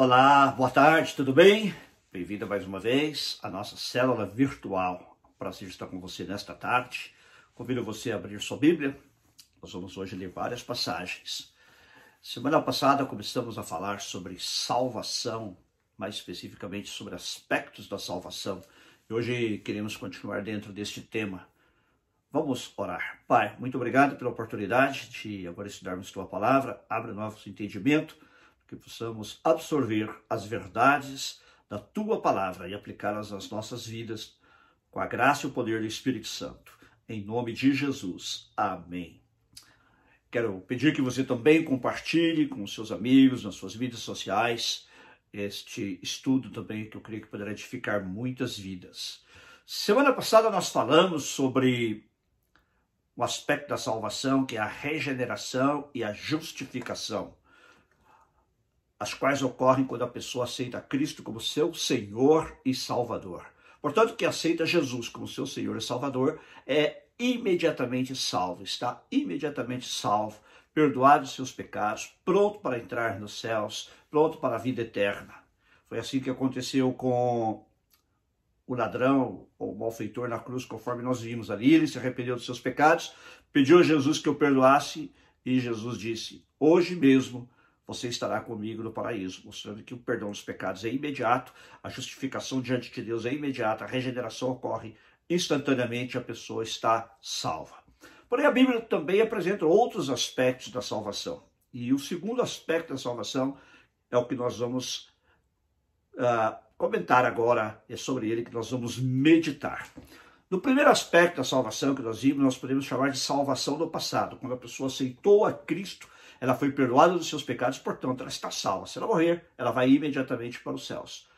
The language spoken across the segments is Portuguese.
Olá, boa tarde, tudo bem? Bem-vindo mais uma vez à nossa célula virtual. Prazer estar com você nesta tarde. Convido você a abrir sua Bíblia. Nós vamos hoje ler várias passagens. Semana passada começamos a falar sobre salvação, mais especificamente sobre aspectos da salvação. E hoje queremos continuar dentro deste tema. Vamos orar. Pai, muito obrigado pela oportunidade de agora estudarmos tua palavra. Abre nosso entendimento que possamos absorver as verdades da tua palavra e aplicá-las às nossas vidas com a graça e o poder do Espírito Santo. Em nome de Jesus. Amém. Quero pedir que você também compartilhe com seus amigos, nas suas mídias sociais, este estudo também que eu creio que poderá edificar muitas vidas. Semana passada nós falamos sobre o aspecto da salvação, que é a regeneração e a justificação as quais ocorrem quando a pessoa aceita Cristo como seu Senhor e Salvador. Portanto, quem aceita Jesus como seu Senhor e Salvador é imediatamente salvo, está imediatamente salvo, perdoado os seus pecados, pronto para entrar nos céus, pronto para a vida eterna. Foi assim que aconteceu com o ladrão ou o malfeitor na cruz, conforme nós vimos ali. Ele se arrependeu dos seus pecados, pediu a Jesus que o perdoasse e Jesus disse: Hoje mesmo você estará comigo no paraíso, mostrando que o perdão dos pecados é imediato, a justificação diante de Deus é imediata, a regeneração ocorre instantaneamente, a pessoa está salva. Porém, a Bíblia também apresenta outros aspectos da salvação. E o segundo aspecto da salvação é o que nós vamos uh, comentar agora, é sobre ele que nós vamos meditar. No primeiro aspecto da salvação que nós vimos, nós podemos chamar de salvação do passado, quando a pessoa aceitou a Cristo ela foi perdoada dos seus pecados, portanto, ela está salva. Se ela morrer, ela vai imediatamente para os céus.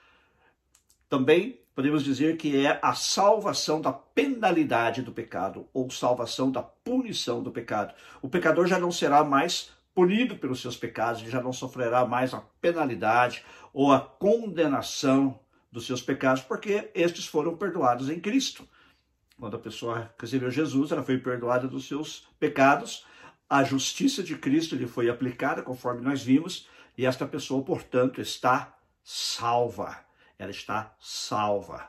Também podemos dizer que é a salvação da penalidade do pecado, ou salvação da punição do pecado. O pecador já não será mais punido pelos seus pecados, ele já não sofrerá mais a penalidade ou a condenação dos seus pecados, porque estes foram perdoados em Cristo. Quando a pessoa recebeu Jesus, ela foi perdoada dos seus pecados a justiça de Cristo lhe foi aplicada, conforme nós vimos, e esta pessoa, portanto, está salva. Ela está salva.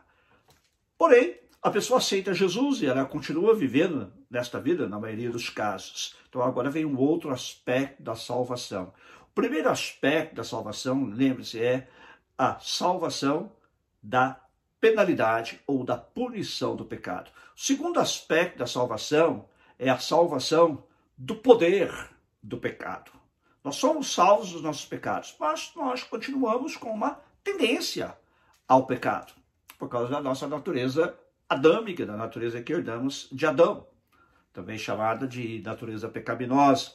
Porém, a pessoa aceita Jesus e ela continua vivendo nesta vida, na maioria dos casos. Então, agora vem um outro aspecto da salvação. O primeiro aspecto da salvação, lembre-se, é a salvação da penalidade ou da punição do pecado. O segundo aspecto da salvação é a salvação do poder do pecado. Nós somos salvos dos nossos pecados, mas nós continuamos com uma tendência ao pecado, por causa da nossa natureza adâmica, da natureza que herdamos de Adão, também chamada de natureza pecaminosa.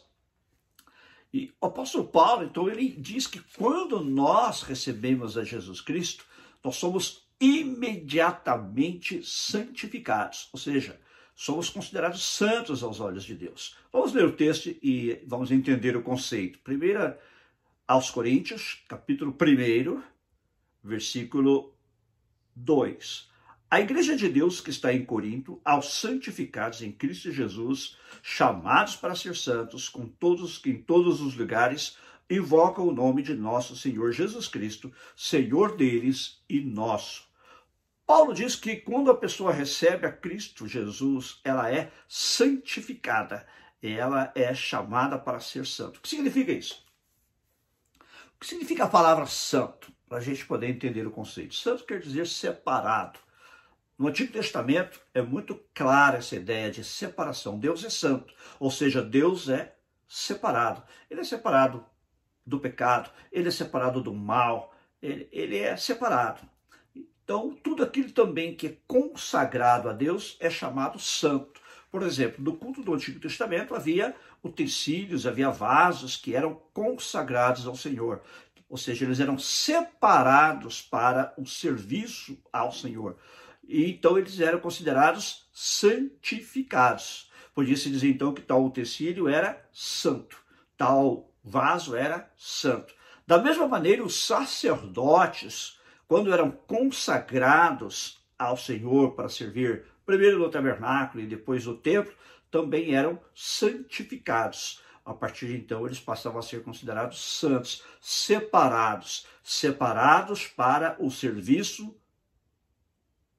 E o apóstolo Paulo, então, ele diz que quando nós recebemos a Jesus Cristo, nós somos imediatamente santificados, ou seja, somos considerados santos aos olhos de Deus. Vamos ler o texto e vamos entender o conceito. Primeira aos Coríntios, capítulo 1, versículo 2. A igreja de Deus que está em Corinto, aos santificados em Cristo Jesus, chamados para ser santos, com todos que em todos os lugares invocam o nome de nosso Senhor Jesus Cristo, Senhor deles e nosso. Paulo diz que quando a pessoa recebe a Cristo Jesus, ela é santificada, ela é chamada para ser santo. O que significa isso? O que significa a palavra santo? Para a gente poder entender o conceito. Santo quer dizer separado. No Antigo Testamento é muito clara essa ideia de separação. Deus é santo, ou seja, Deus é separado. Ele é separado do pecado, ele é separado do mal, ele, ele é separado. Então, tudo aquilo também que é consagrado a Deus é chamado santo. Por exemplo, no culto do Antigo Testamento havia utensílios, havia vasos que eram consagrados ao Senhor. Ou seja, eles eram separados para o serviço ao Senhor. E então eles eram considerados santificados. Podia-se dizer então que tal utensílio era santo, tal vaso era santo. Da mesma maneira, os sacerdotes quando eram consagrados ao Senhor para servir primeiro no tabernáculo e depois no templo, também eram santificados. A partir de então, eles passavam a ser considerados santos, separados, separados para o serviço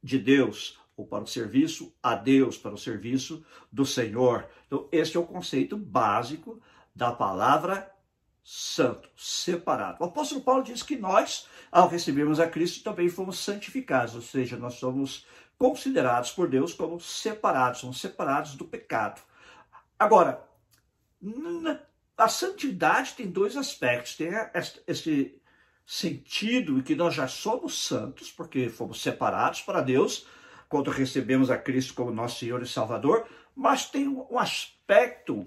de Deus, ou para o serviço a Deus, para o serviço do Senhor. Então, este é o conceito básico da palavra santo, separado. O apóstolo Paulo diz que nós, ao recebermos a Cristo, também fomos santificados, ou seja, nós somos considerados por Deus como separados, somos separados do pecado. Agora, a santidade tem dois aspectos. Tem esse sentido em que nós já somos santos, porque fomos separados para Deus quando recebemos a Cristo como nosso Senhor e Salvador, mas tem um aspecto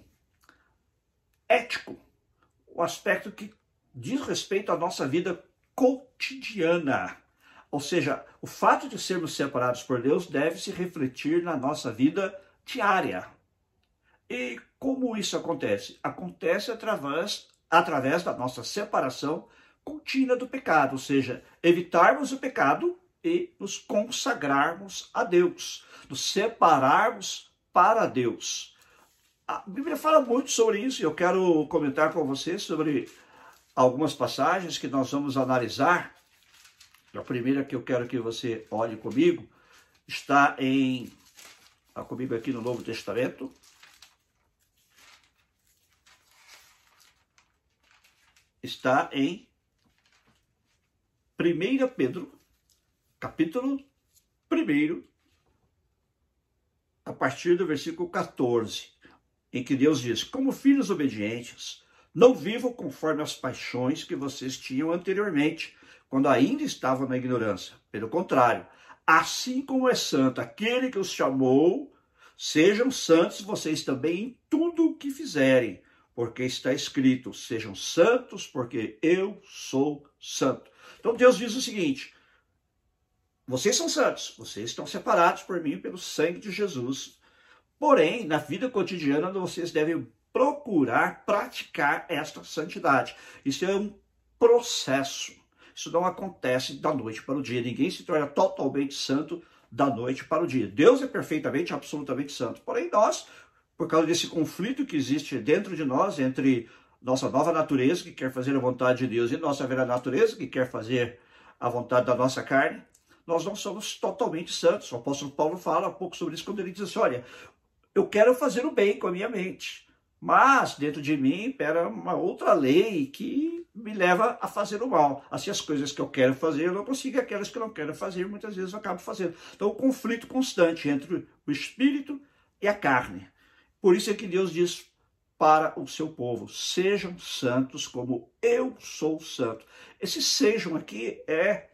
ético o aspecto que diz respeito à nossa vida cotidiana. Ou seja, o fato de sermos separados por Deus deve se refletir na nossa vida diária. E como isso acontece? Acontece através, através da nossa separação contínua do pecado, ou seja, evitarmos o pecado e nos consagrarmos a Deus, nos separarmos para Deus. A Bíblia fala muito sobre isso e eu quero comentar com você sobre algumas passagens que nós vamos analisar. A primeira que eu quero que você olhe comigo está em está comigo aqui no Novo Testamento. Está em 1 Pedro, capítulo 1, a partir do versículo 14 em que Deus diz: Como filhos obedientes, não vivam conforme as paixões que vocês tinham anteriormente, quando ainda estavam na ignorância. Pelo contrário, assim como é santo aquele que os chamou, sejam santos vocês também em tudo o que fizerem, porque está escrito: sejam santos, porque eu sou santo. Então Deus diz o seguinte: vocês são santos, vocês estão separados por mim pelo sangue de Jesus, Porém, na vida cotidiana, vocês devem procurar praticar esta santidade. Isso é um processo. Isso não acontece da noite para o dia. Ninguém se torna totalmente santo da noite para o dia. Deus é perfeitamente, absolutamente santo. Porém, nós, por causa desse conflito que existe dentro de nós, entre nossa nova natureza, que quer fazer a vontade de Deus, e nossa velha natureza, que quer fazer a vontade da nossa carne, nós não somos totalmente santos. O apóstolo Paulo fala um pouco sobre isso quando ele diz assim: olha, eu quero fazer o bem com a minha mente. Mas dentro de mim impera uma outra lei que me leva a fazer o mal. Assim, as coisas que eu quero fazer, eu não consigo, aquelas que eu não quero fazer, muitas vezes eu acabo fazendo. Então, o conflito constante entre o espírito e a carne. Por isso é que Deus diz para o seu povo: sejam santos como eu sou santo. Esse sejam aqui é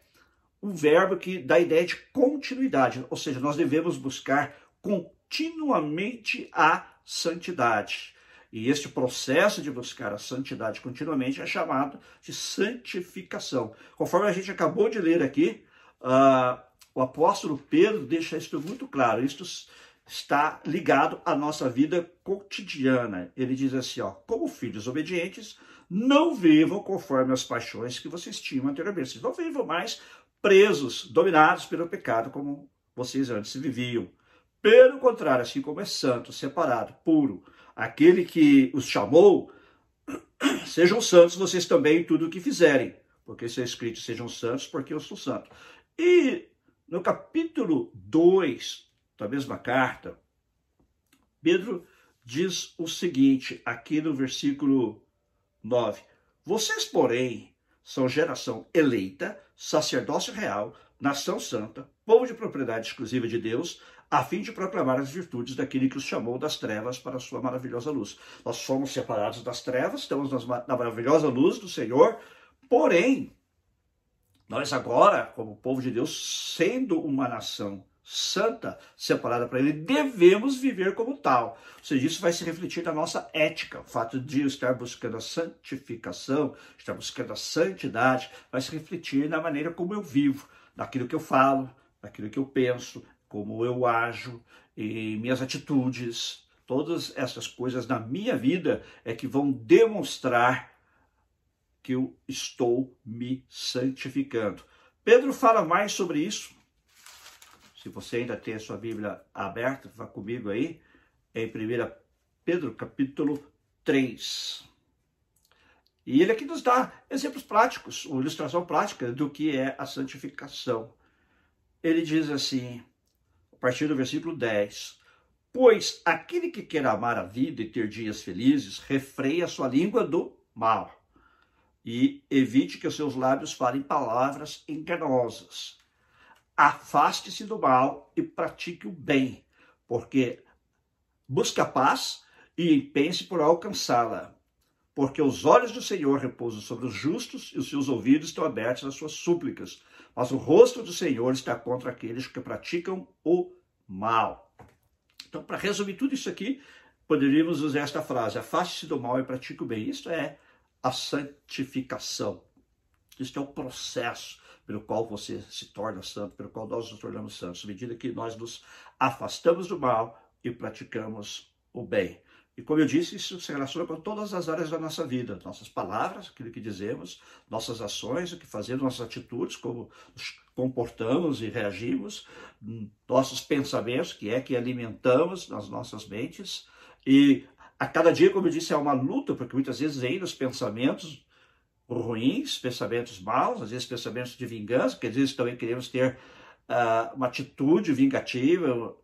um verbo que dá a ideia de continuidade, ou seja, nós devemos buscar com continuamente a santidade. E este processo de buscar a santidade continuamente é chamado de santificação. Conforme a gente acabou de ler aqui, uh, o apóstolo Pedro deixa isso muito claro. Isto está ligado à nossa vida cotidiana. Ele diz assim: ó, como filhos obedientes, não vivam conforme as paixões que vocês tinham anteriormente. Vocês não vivam mais presos, dominados pelo pecado como vocês antes viviam. Pelo contrário, assim como é santo, separado, puro, aquele que os chamou, sejam santos vocês também em tudo o que fizerem, porque está é escrito, sejam santos porque eu sou santo. E no capítulo 2 da mesma carta, Pedro diz o seguinte, aqui no versículo 9: Vocês, porém, são geração eleita, sacerdócio real, nação santa, povo de propriedade exclusiva de Deus, a fim de proclamar as virtudes daquele que os chamou das trevas para a sua maravilhosa luz. Nós somos separados das trevas, estamos na maravilhosa luz do Senhor, porém, nós agora, como povo de Deus, sendo uma nação santa, separada para Ele, devemos viver como tal. Ou seja, isso vai se refletir na nossa ética. O fato de estar buscando a santificação, estar buscando a santidade, vai se refletir na maneira como eu vivo, naquilo que eu falo, naquilo que eu penso, como eu ajo, e minhas atitudes, todas essas coisas na minha vida é que vão demonstrar que eu estou me santificando. Pedro fala mais sobre isso. Se você ainda tem a sua Bíblia aberta, vá comigo aí, em 1 Pedro capítulo 3. E ele aqui nos dá exemplos práticos, uma ilustração prática do que é a santificação. Ele diz assim, a partir do versículo 10: Pois aquele que quer amar a vida e ter dias felizes, refreia a sua língua do mal e evite que os seus lábios falem palavras enganosas. Afaste-se do mal e pratique o bem, porque busca a paz e pense por alcançá-la porque os olhos do Senhor repousam sobre os justos e os seus ouvidos estão abertos às suas súplicas. Mas o rosto do Senhor está contra aqueles que praticam o mal. Então, para resumir tudo isso aqui, poderíamos usar esta frase: afaste-se do mal e pratique o bem. Isso é a santificação. Isso é o processo pelo qual você se torna santo, pelo qual nós nos tornamos santos, à medida que nós nos afastamos do mal e praticamos o bem. E como eu disse, isso se relaciona com todas as áreas da nossa vida, nossas palavras, aquilo que dizemos, nossas ações, o que fazemos, nossas atitudes, como nos comportamos e reagimos, nossos pensamentos, que é que alimentamos nas nossas mentes. E a cada dia, como eu disse, é uma luta, porque muitas vezes vem nos pensamentos ruins, pensamentos maus, às vezes pensamentos de vingança, porque às vezes também queremos ter uh, uma atitude vingativa,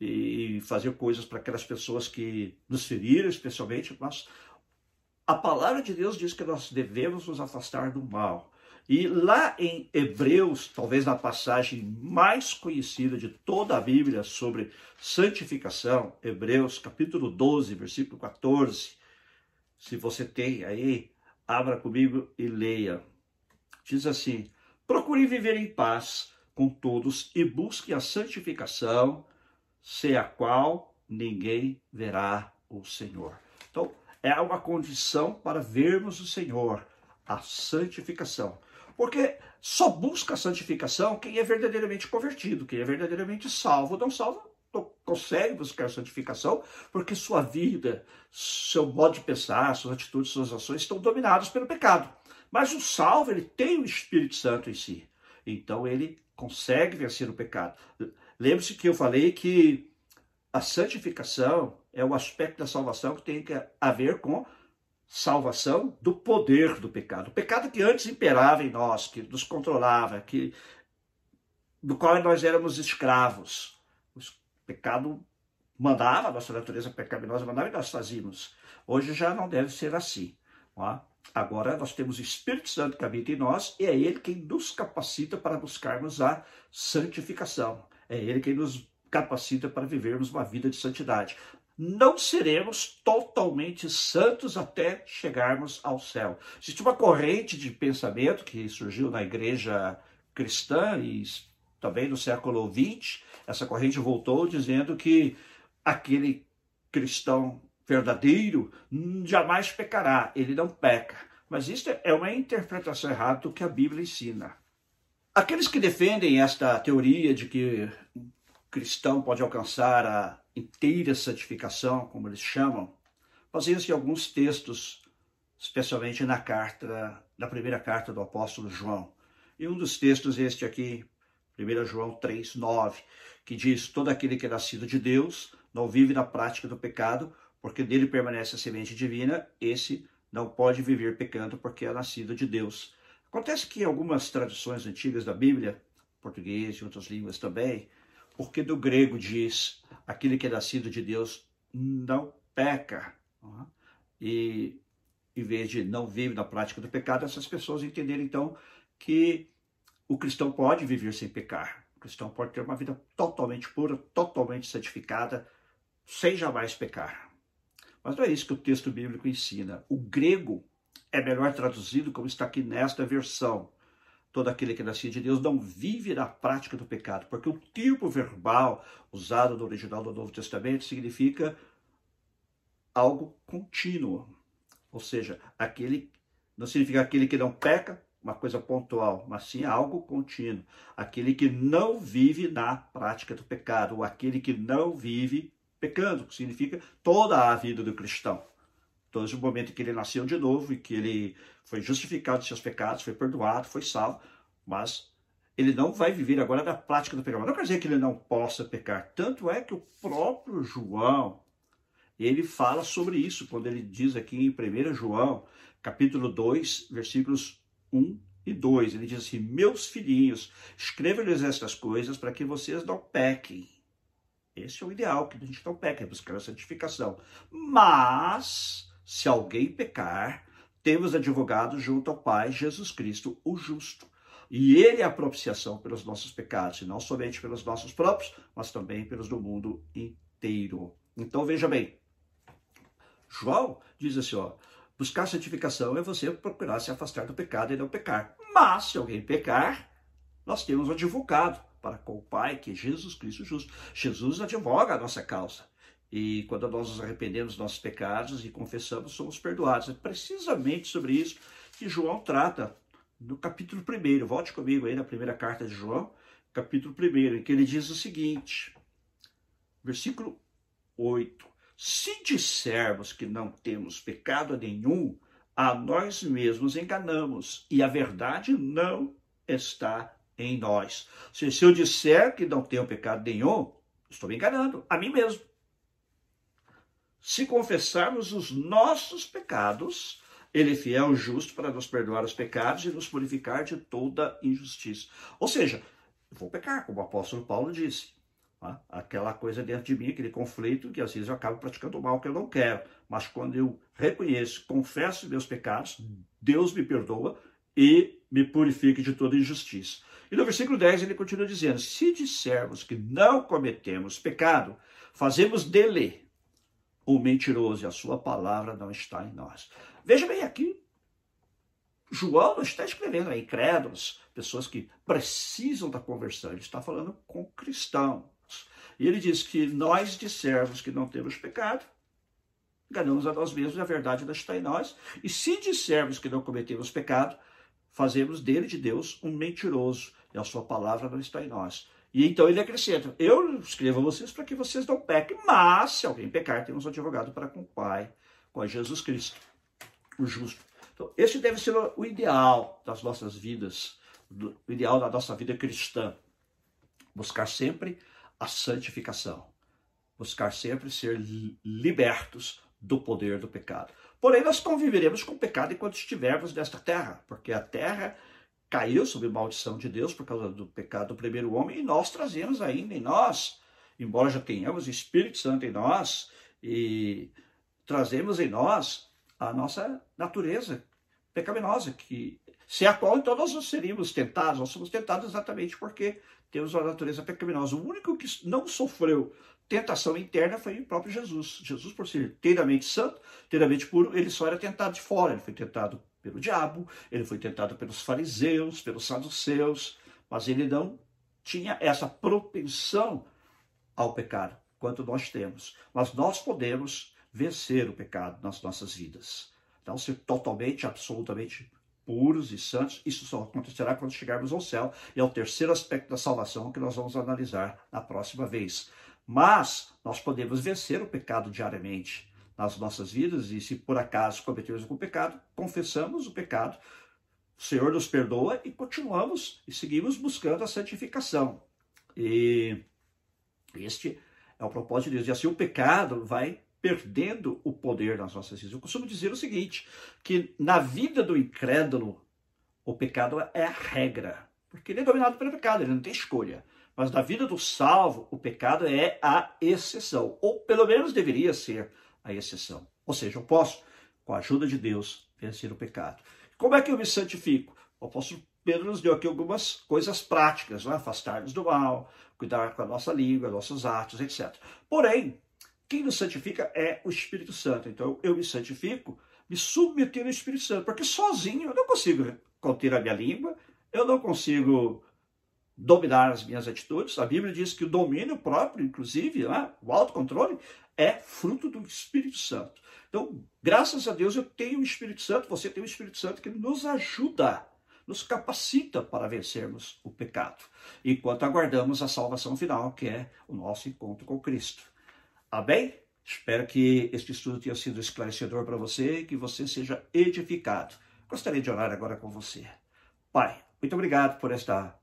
e fazer coisas para aquelas pessoas que nos feriram, especialmente, mas a palavra de Deus diz que nós devemos nos afastar do mal. E lá em Hebreus, talvez na passagem mais conhecida de toda a Bíblia sobre santificação, Hebreus capítulo 12, versículo 14. Se você tem aí, abra comigo e leia. Diz assim: Procure viver em paz com todos e busque a santificação, sem a qual ninguém verá o Senhor. Então, é uma condição para vermos o Senhor, a santificação. Porque só busca a santificação quem é verdadeiramente convertido, quem é verdadeiramente salvo. Não salvo não consegue buscar santificação porque sua vida, seu modo de pensar, suas atitudes, suas ações estão dominados pelo pecado. Mas o salvo, ele tem o Espírito Santo em si. Então ele consegue vencer o pecado. Lembre-se que eu falei que a santificação é o aspecto da salvação que tem a ver com salvação do poder do pecado. O pecado que antes imperava em nós, que nos controlava, que do qual nós éramos escravos. O pecado mandava, a nossa natureza pecaminosa mandava e nós fazíamos. Hoje já não deve ser assim. É? Agora nós temos o Espírito Santo que habita em nós e é Ele quem nos capacita para buscarmos a santificação. É Ele quem nos capacita para vivermos uma vida de santidade. Não seremos totalmente santos até chegarmos ao céu. Existe uma corrente de pensamento que surgiu na igreja cristã e também no século XX. Essa corrente voltou dizendo que aquele cristão verdadeiro jamais pecará, ele não peca. Mas isso é uma interpretação errada do que a Bíblia ensina. Aqueles que defendem esta teoria de que o cristão pode alcançar a inteira santificação, como eles chamam, baseiam-se em alguns textos, especialmente na carta, na primeira carta do apóstolo João. E um dos textos este aqui, 1 João 3, 9, que diz: Todo aquele que é nascido de Deus não vive na prática do pecado, porque dele permanece a semente divina, esse não pode viver pecando porque é nascido de Deus. Acontece que algumas traduções antigas da Bíblia, português e outras línguas também, porque do grego diz aquele que é nascido de Deus não peca. E em vez de não vive na prática do pecado, essas pessoas entenderam então que o cristão pode viver sem pecar. O cristão pode ter uma vida totalmente pura, totalmente santificada, sem jamais pecar. Mas não é isso que o texto bíblico ensina. O grego é melhor traduzido como está aqui nesta versão. Todo aquele que nasce de Deus não vive na prática do pecado, porque o tipo verbal usado no original do Novo Testamento significa algo contínuo. Ou seja, aquele não significa aquele que não peca, uma coisa pontual, mas sim algo contínuo. Aquele que não vive na prática do pecado, ou aquele que não vive pecando, que significa toda a vida do cristão. Então, desde o momento em que ele nasceu de novo e que ele foi justificado de seus pecados, foi perdoado, foi salvo, mas ele não vai viver agora da prática do pecado. Não quer dizer que ele não possa pecar. Tanto é que o próprio João, ele fala sobre isso quando ele diz aqui em 1 João, capítulo 2, versículos 1 e 2. Ele diz assim: Meus filhinhos, escrevo-lhes estas coisas para que vocês não pequem. Esse é o ideal, que a gente não peque, é buscar a santificação. Mas, se alguém pecar, temos advogado junto ao Pai, Jesus Cristo, o justo. E ele é a propiciação pelos nossos pecados, e não somente pelos nossos próprios, mas também pelos do mundo inteiro. Então veja bem, João diz assim, ó, buscar santificação é você procurar se afastar do pecado e não pecar. Mas se alguém pecar, nós temos um advogado para com o Pai, que é Jesus Cristo justo. Jesus advoga a nossa causa. E quando nós nos arrependemos dos nossos pecados e confessamos, somos perdoados. É precisamente sobre isso que João trata no capítulo 1. Volte comigo aí na primeira carta de João, capítulo 1, em que ele diz o seguinte, versículo 8: Se dissermos que não temos pecado nenhum, a nós mesmos enganamos, e a verdade não está em nós. Se, eu disser que não tenho pecado nenhum, estou me enganando a mim mesmo. Se confessarmos os nossos pecados, ele é fiel e justo para nos perdoar os pecados e nos purificar de toda injustiça. Ou seja, vou pecar, como o apóstolo Paulo disse. Tá? Aquela coisa dentro de mim, aquele conflito que às vezes eu acabo praticando o mal que eu não quero. Mas quando eu reconheço, confesso meus pecados, Deus me perdoa e me purifica de toda injustiça. E no versículo 10 ele continua dizendo: Se dissermos que não cometemos pecado, fazemos dele o mentiroso e a sua palavra não está em nós. Veja bem aqui, João não está escrevendo a incrédulos, pessoas que precisam da conversão, ele está falando com cristãos. E ele diz que nós dissermos que não temos pecado, enganamos a nós mesmos e a verdade não está em nós. E se dissermos que não cometemos pecado, fazemos dele, de Deus, um mentiroso e a sua palavra não está em nós. E então ele acrescenta: Eu escrevo a vocês para que vocês não pequem, mas se alguém pecar, temos um advogado para com o Pai, com Jesus Cristo o justo. Então, esse deve ser o ideal das nossas vidas, o ideal da nossa vida cristã. Buscar sempre a santificação. Buscar sempre ser libertos do poder do pecado. Porém, nós conviveremos com o pecado enquanto estivermos nesta terra, porque a terra caiu sob maldição de Deus por causa do pecado do primeiro homem, e nós trazemos ainda em nós, embora já tenhamos o Espírito Santo em nós, e trazemos em nós a nossa natureza pecaminosa, que se a qual então nós não seríamos tentados, nós somos tentados exatamente porque temos uma natureza pecaminosa. O único que não sofreu tentação interna foi o próprio Jesus. Jesus, por ser inteiramente santo, inteiramente puro, ele só era tentado de fora. Ele foi tentado pelo diabo, ele foi tentado pelos fariseus, pelos saduceus, mas ele não tinha essa propensão ao pecado quanto nós temos. Mas nós podemos vencer o pecado nas nossas vidas. Então, ser totalmente, absolutamente puros e santos, isso só acontecerá quando chegarmos ao céu, e é o terceiro aspecto da salvação que nós vamos analisar na próxima vez. Mas nós podemos vencer o pecado diariamente nas nossas vidas, e se por acaso cometemos algum pecado, confessamos o pecado, o Senhor nos perdoa e continuamos e seguimos buscando a santificação. E este é o propósito de Deus. E assim o pecado vai perdendo o poder nas nossas vidas. Eu costumo dizer o seguinte, que na vida do incrédulo, o pecado é a regra, porque ele é dominado pelo pecado, ele não tem escolha. Mas na vida do salvo, o pecado é a exceção, ou pelo menos deveria ser a exceção. Ou seja, eu posso, com a ajuda de Deus, vencer o pecado. Como é que eu me santifico? O apóstolo Pedro nos deu aqui algumas coisas práticas, né? afastar-nos do mal, cuidar com a nossa língua, nossos atos, etc. Porém, quem nos santifica é o Espírito Santo. Então eu me santifico me submetendo ao Espírito Santo, porque sozinho eu não consigo conter a minha língua, eu não consigo dominar as minhas atitudes. A Bíblia diz que o domínio próprio, inclusive, né, o autocontrole, é fruto do Espírito Santo. Então, graças a Deus, eu tenho o Espírito Santo, você tem o Espírito Santo que nos ajuda, nos capacita para vencermos o pecado, enquanto aguardamos a salvação final, que é o nosso encontro com Cristo. Amém? Espero que este estudo tenha sido esclarecedor para você e que você seja edificado. Gostaria de orar agora com você. Pai, muito obrigado por esta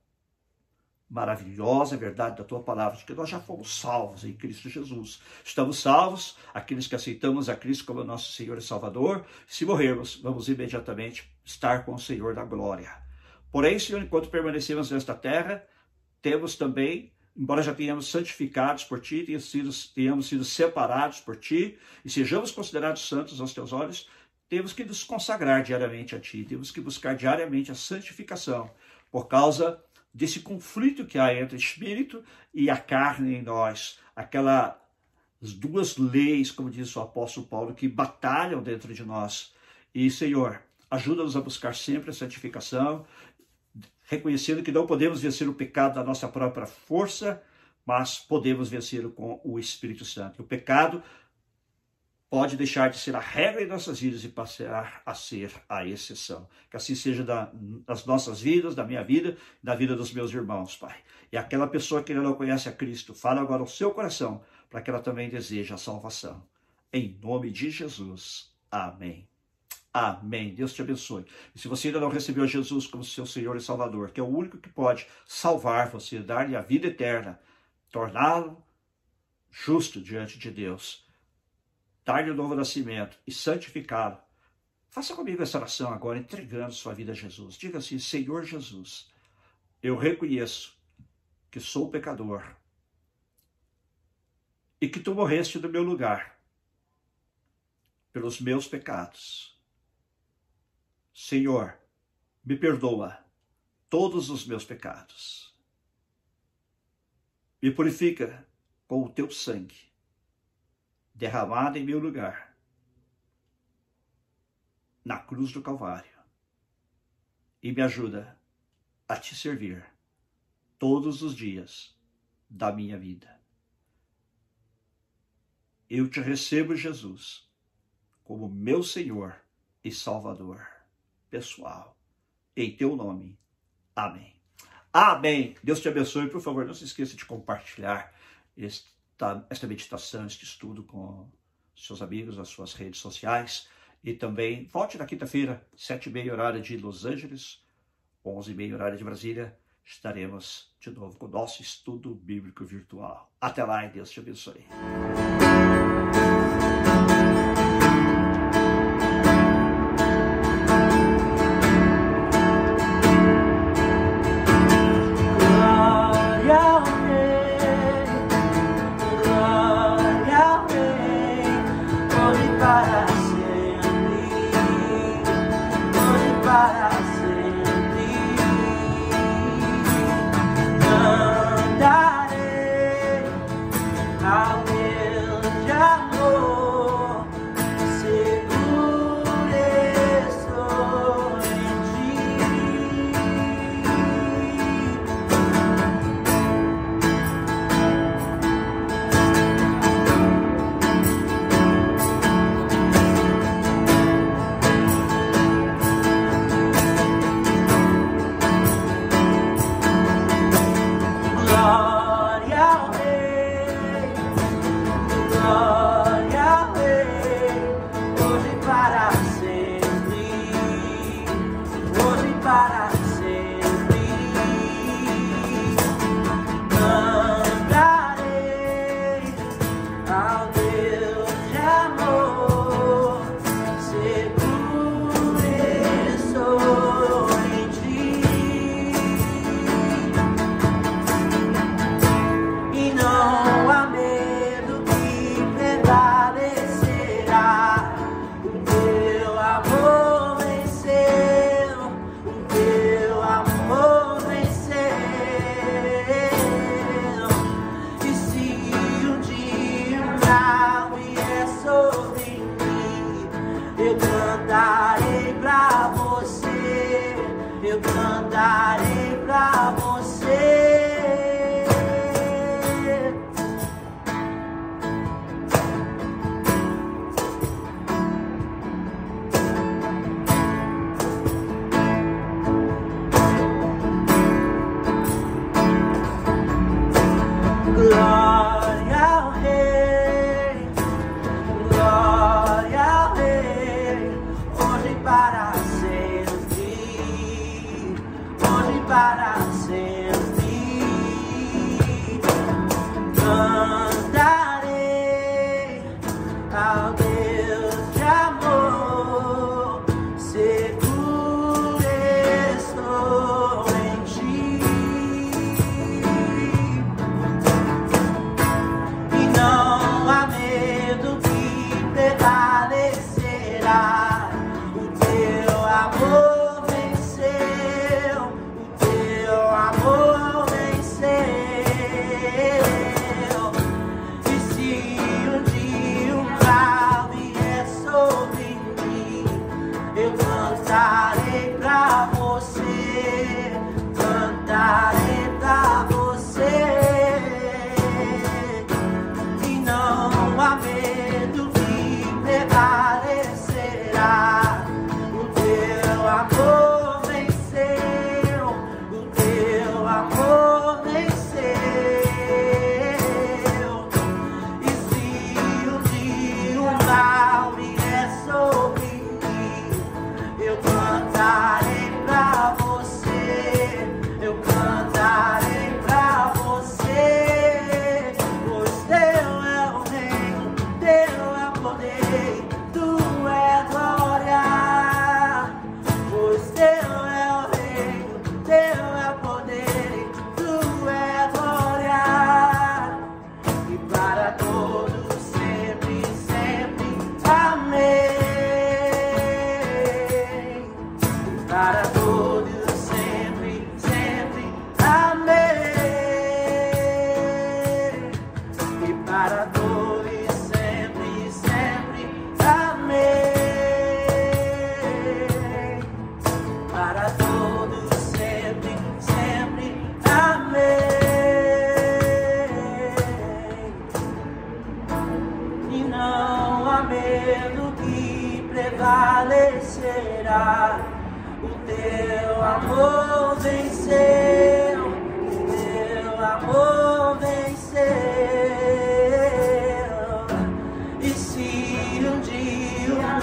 maravilhosa verdade da tua palavra, de que nós já fomos salvos em Cristo Jesus. Estamos salvos, aqueles que aceitamos a Cristo como nosso Senhor e Salvador. Se morrermos, vamos imediatamente estar com o Senhor da glória. Porém, Senhor, enquanto permanecemos nesta terra, temos também, embora já tenhamos santificados por Ti, tenhamos sido, tenhamos sido separados por Ti e sejamos considerados santos aos Teus olhos, temos que nos consagrar diariamente a Ti, temos que buscar diariamente a santificação, por causa desse conflito que há entre espírito e a carne em nós, aquelas duas leis, como diz o apóstolo Paulo, que batalham dentro de nós. E, Senhor, ajuda-nos a buscar sempre a santificação, reconhecendo que não podemos vencer o pecado da nossa própria força, mas podemos vencê-lo com o Espírito Santo. O pecado pode deixar de ser a regra em nossas vidas e passar a ser a exceção. Que assim seja da, das nossas vidas, da minha vida, da vida dos meus irmãos, Pai. E aquela pessoa que ainda não conhece a Cristo, fala agora o seu coração para que ela também deseje a salvação. Em nome de Jesus. Amém. Amém. Deus te abençoe. E se você ainda não recebeu Jesus como seu Senhor e Salvador, que é o único que pode salvar você, dar-lhe a vida eterna, torná-lo justo diante de Deus, dar-lhe o novo nascimento e santificá-lo. Faça comigo essa oração agora, entregando sua vida a Jesus. Diga assim: Senhor Jesus, eu reconheço que sou pecador e que tu morreste no meu lugar pelos meus pecados. Senhor, me perdoa todos os meus pecados. Me purifica com o teu sangue derramado em meu lugar, na cruz do Calvário, e me ajuda a te servir todos os dias da minha vida. Eu te recebo, Jesus, como meu Senhor e Salvador pessoal. Em teu nome. Amém. Amém. Deus te abençoe. Por favor, não se esqueça de compartilhar este esta meditação, este estudo com seus amigos, nas suas redes sociais. E também volte na quinta-feira, sete e meia horário de Los Angeles, onze e meia horário de Brasília. Estaremos de novo com o nosso estudo bíblico virtual. Até lá e Deus te abençoe. God.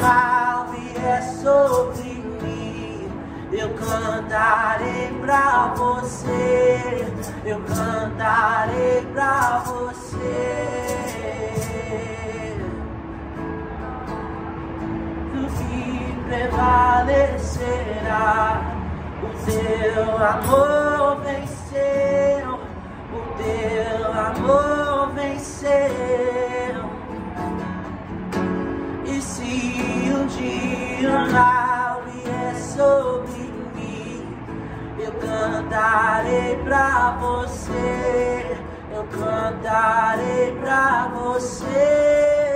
Mal vier sobre eu cantarei pra você, eu cantarei pra você. Do que prevalecerá, o teu amor venceu, o teu amor venceu. Dia mal vier sobre eu cantarei pra você, eu cantarei pra você.